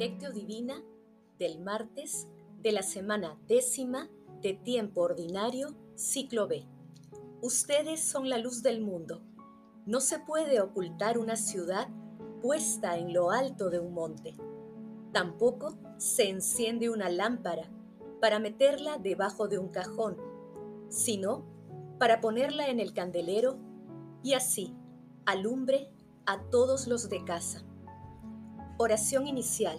Lectio Divina del martes de la semana décima de tiempo ordinario, ciclo B. Ustedes son la luz del mundo. No se puede ocultar una ciudad puesta en lo alto de un monte. Tampoco se enciende una lámpara para meterla debajo de un cajón, sino para ponerla en el candelero y así alumbre a todos los de casa. Oración inicial.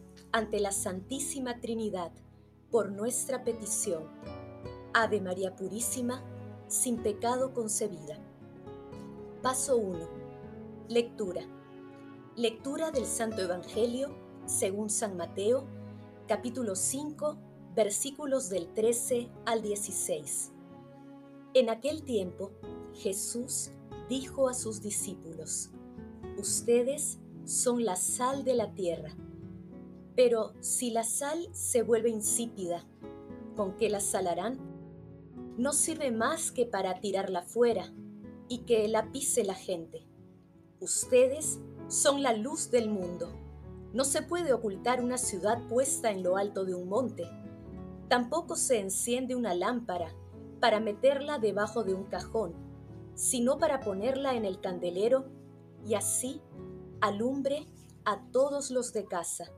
ante la Santísima Trinidad por nuestra petición. Ave María Purísima, sin pecado concebida. Paso 1. Lectura. Lectura del Santo Evangelio según San Mateo, capítulo 5, versículos del 13 al 16. En aquel tiempo, Jesús dijo a sus discípulos, Ustedes son la sal de la tierra pero si la sal se vuelve insípida, ¿con qué la salarán? No sirve más que para tirarla fuera y que la pise la gente. Ustedes son la luz del mundo. No se puede ocultar una ciudad puesta en lo alto de un monte. Tampoco se enciende una lámpara para meterla debajo de un cajón, sino para ponerla en el candelero y así alumbre a todos los de casa.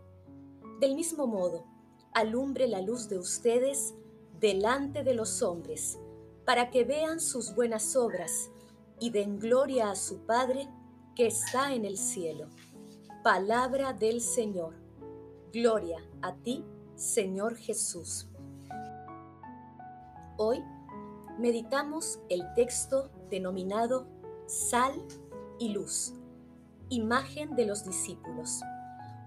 Del mismo modo, alumbre la luz de ustedes delante de los hombres, para que vean sus buenas obras y den gloria a su Padre que está en el cielo. Palabra del Señor. Gloria a ti, Señor Jesús. Hoy meditamos el texto denominado Sal y Luz, imagen de los discípulos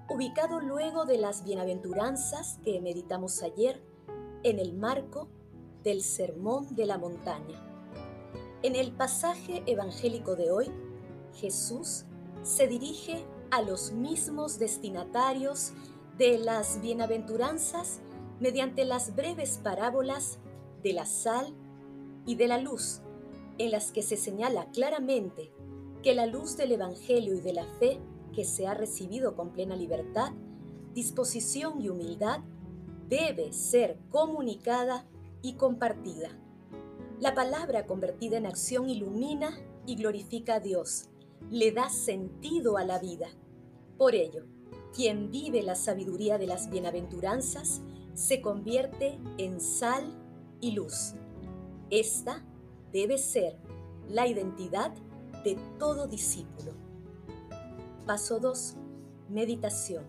ubicado luego de las bienaventuranzas que meditamos ayer en el marco del Sermón de la Montaña. En el pasaje evangélico de hoy, Jesús se dirige a los mismos destinatarios de las bienaventuranzas mediante las breves parábolas de la sal y de la luz, en las que se señala claramente que la luz del Evangelio y de la fe que se ha recibido con plena libertad, disposición y humildad, debe ser comunicada y compartida. La palabra convertida en acción ilumina y glorifica a Dios, le da sentido a la vida. Por ello, quien vive la sabiduría de las bienaventuranzas se convierte en sal y luz. Esta debe ser la identidad de todo discípulo. Paso 2. Meditación.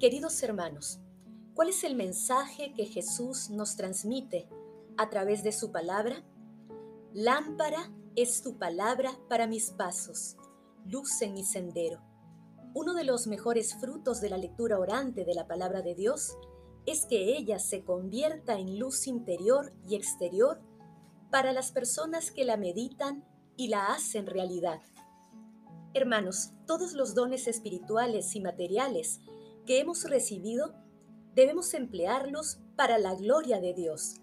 Queridos hermanos, ¿cuál es el mensaje que Jesús nos transmite a través de su palabra? Lámpara es tu palabra para mis pasos, luz en mi sendero. Uno de los mejores frutos de la lectura orante de la palabra de Dios es que ella se convierta en luz interior y exterior para las personas que la meditan y la hacen realidad. Hermanos, todos los dones espirituales y materiales que hemos recibido debemos emplearlos para la gloria de Dios,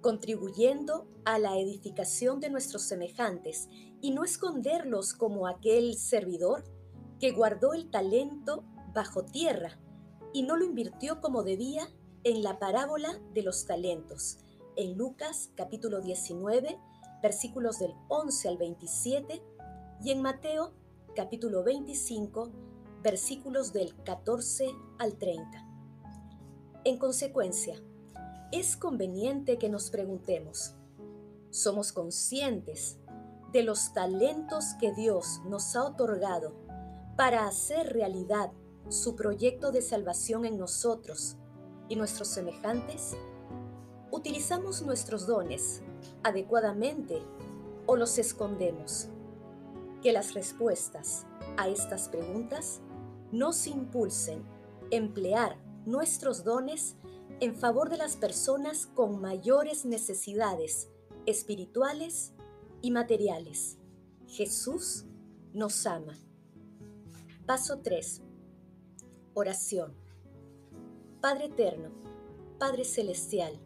contribuyendo a la edificación de nuestros semejantes y no esconderlos como aquel servidor que guardó el talento bajo tierra y no lo invirtió como debía en la parábola de los talentos, en Lucas capítulo 19, versículos del 11 al 27, y en Mateo capítulo 25, versículos del 14 al 30. En consecuencia, es conveniente que nos preguntemos, ¿somos conscientes de los talentos que Dios nos ha otorgado para hacer realidad su proyecto de salvación en nosotros y nuestros semejantes? ¿Utilizamos nuestros dones adecuadamente o los escondemos? Que las respuestas a estas preguntas nos impulsen a emplear nuestros dones en favor de las personas con mayores necesidades espirituales y materiales. Jesús nos ama. Paso 3. Oración. Padre Eterno, Padre Celestial,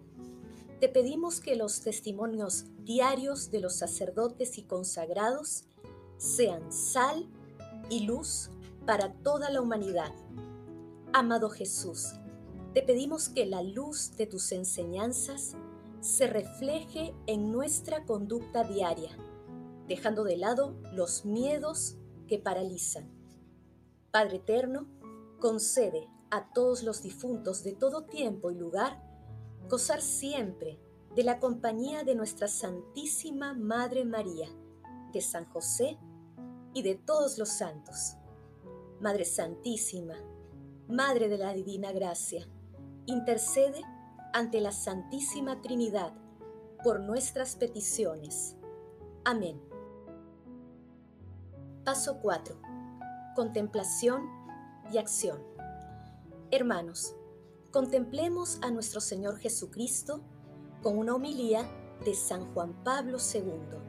te pedimos que los testimonios diarios de los sacerdotes y consagrados sean sal y luz para toda la humanidad. Amado Jesús, te pedimos que la luz de tus enseñanzas se refleje en nuestra conducta diaria, dejando de lado los miedos que paralizan. Padre Eterno, concede a todos los difuntos de todo tiempo y lugar gozar siempre de la compañía de nuestra Santísima Madre María, de San José y de todos los santos. Madre Santísima, Madre de la Divina Gracia, intercede ante la Santísima Trinidad por nuestras peticiones. Amén. Paso 4. Contemplación y acción. Hermanos, contemplemos a nuestro Señor Jesucristo con una homilía de San Juan Pablo II.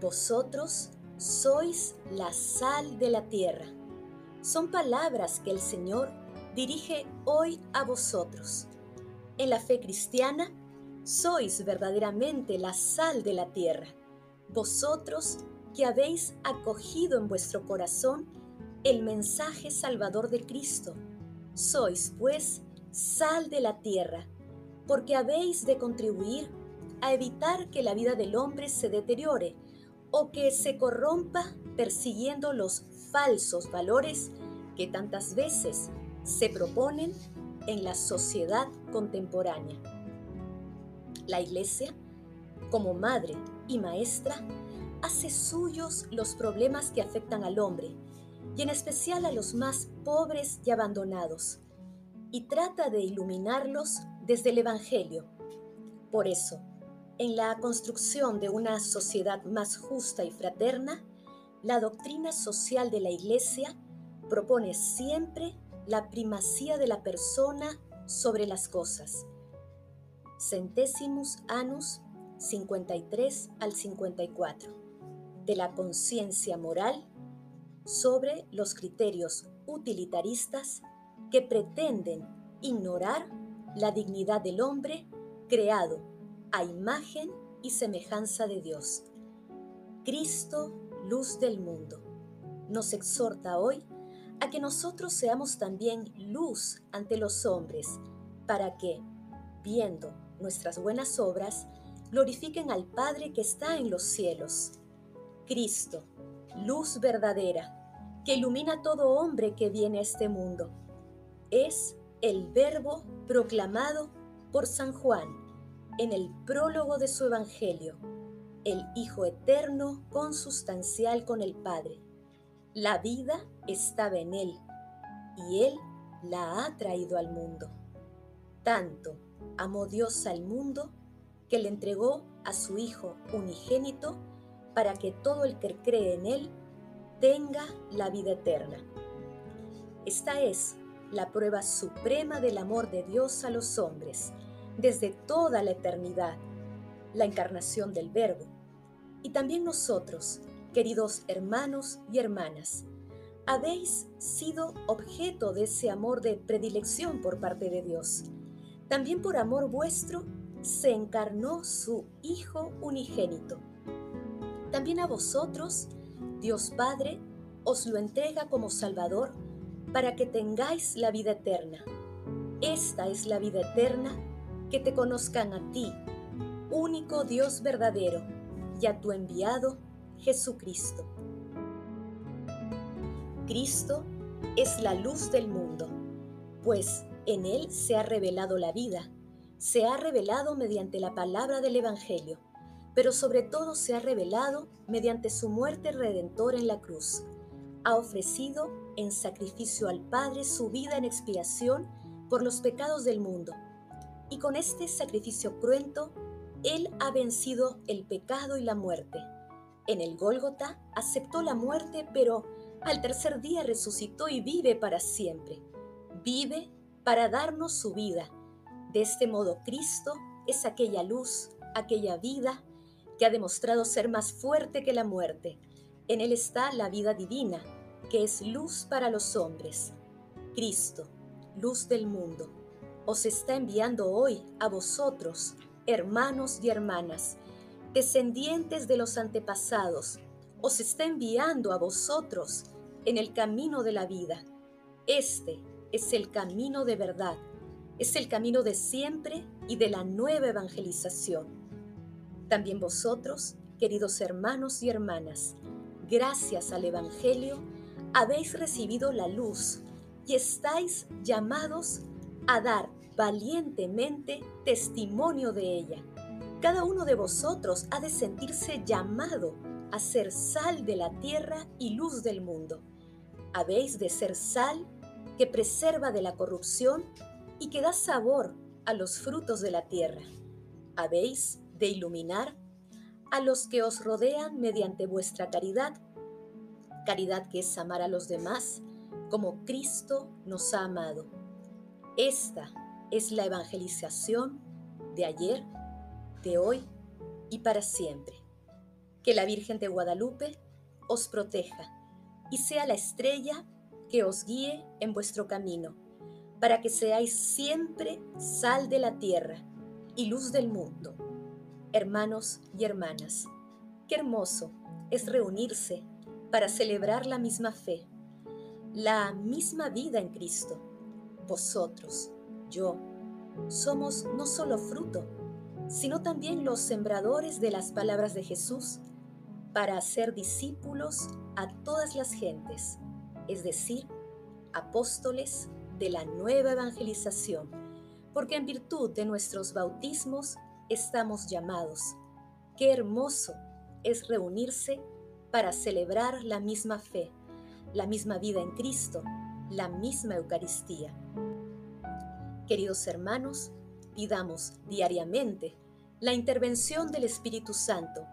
Vosotros sois la sal de la tierra. Son palabras que el Señor dirige hoy a vosotros. En la fe cristiana, sois verdaderamente la sal de la tierra. Vosotros que habéis acogido en vuestro corazón el mensaje salvador de Cristo. Sois, pues, sal de la tierra, porque habéis de contribuir a evitar que la vida del hombre se deteriore o que se corrompa persiguiendo los falsos valores que tantas veces se proponen en la sociedad contemporánea. La Iglesia, como madre y maestra, hace suyos los problemas que afectan al hombre, y en especial a los más pobres y abandonados, y trata de iluminarlos desde el Evangelio. Por eso, en la construcción de una sociedad más justa y fraterna, la doctrina social de la Iglesia propone siempre la primacía de la persona sobre las cosas. Centésimos Anus 53 al 54. De la conciencia moral sobre los criterios utilitaristas que pretenden ignorar la dignidad del hombre creado a imagen y semejanza de Dios. Cristo, luz del mundo, nos exhorta hoy a que nosotros seamos también luz ante los hombres, para que, viendo nuestras buenas obras, glorifiquen al Padre que está en los cielos. Cristo, luz verdadera, que ilumina a todo hombre que viene a este mundo. Es el verbo proclamado por San Juan en el prólogo de su Evangelio, el Hijo eterno consustancial con el Padre la vida estaba en Él y Él la ha traído al mundo. Tanto amó Dios al mundo que le entregó a su Hijo unigénito para que todo el que cree en Él tenga la vida eterna. Esta es la prueba suprema del amor de Dios a los hombres desde toda la eternidad, la encarnación del Verbo. Y también nosotros, Queridos hermanos y hermanas, habéis sido objeto de ese amor de predilección por parte de Dios. También por amor vuestro se encarnó su Hijo unigénito. También a vosotros, Dios Padre, os lo entrega como Salvador para que tengáis la vida eterna. Esta es la vida eterna, que te conozcan a ti, único Dios verdadero, y a tu enviado Jesucristo. Cristo es la luz del mundo, pues en Él se ha revelado la vida, se ha revelado mediante la palabra del Evangelio, pero sobre todo se ha revelado mediante su muerte redentora en la cruz. Ha ofrecido en sacrificio al Padre su vida en expiación por los pecados del mundo. Y con este sacrificio cruento, Él ha vencido el pecado y la muerte en el Gólgota aceptó la muerte, pero al tercer día resucitó y vive para siempre. Vive para darnos su vida. De este modo, Cristo es aquella luz, aquella vida que ha demostrado ser más fuerte que la muerte. En Él está la vida divina, que es luz para los hombres. Cristo, luz del mundo, os está enviando hoy a vosotros, hermanos y hermanas, descendientes de los antepasados, os está enviando a vosotros en el camino de la vida. Este es el camino de verdad, es el camino de siempre y de la nueva evangelización. También vosotros, queridos hermanos y hermanas, gracias al Evangelio, habéis recibido la luz y estáis llamados a dar valientemente testimonio de ella. Cada uno de vosotros ha de sentirse llamado a ser sal de la tierra y luz del mundo. Habéis de ser sal que preserva de la corrupción y que da sabor a los frutos de la tierra. Habéis de iluminar a los que os rodean mediante vuestra caridad, caridad que es amar a los demás como Cristo nos ha amado. Esta es la evangelización de ayer, de hoy y para siempre. Que la Virgen de Guadalupe os proteja y sea la estrella que os guíe en vuestro camino, para que seáis siempre sal de la tierra y luz del mundo. Hermanos y hermanas, qué hermoso es reunirse para celebrar la misma fe, la misma vida en Cristo. Vosotros, yo, somos no solo fruto, sino también los sembradores de las palabras de Jesús para hacer discípulos a todas las gentes es decir, apóstoles de la nueva evangelización, porque en virtud de nuestros bautismos estamos llamados. Qué hermoso es reunirse para celebrar la misma fe, la misma vida en Cristo, la misma Eucaristía. Queridos hermanos, pidamos diariamente la intervención del Espíritu Santo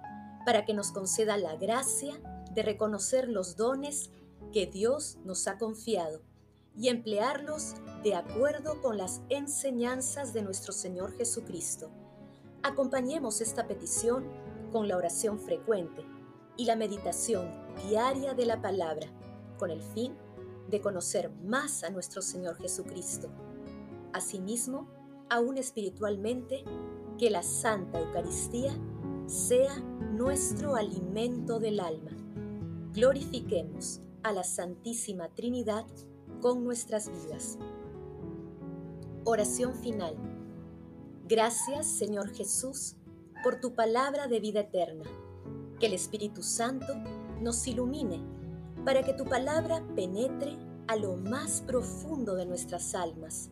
para que nos conceda la gracia de reconocer los dones que Dios nos ha confiado y emplearlos de acuerdo con las enseñanzas de nuestro Señor Jesucristo. Acompañemos esta petición con la oración frecuente y la meditación diaria de la palabra, con el fin de conocer más a nuestro Señor Jesucristo. Asimismo, aún espiritualmente, que la Santa Eucaristía sea nuestro alimento del alma. Glorifiquemos a la Santísima Trinidad con nuestras vidas. Oración final. Gracias, Señor Jesús, por tu palabra de vida eterna. Que el Espíritu Santo nos ilumine para que tu palabra penetre a lo más profundo de nuestras almas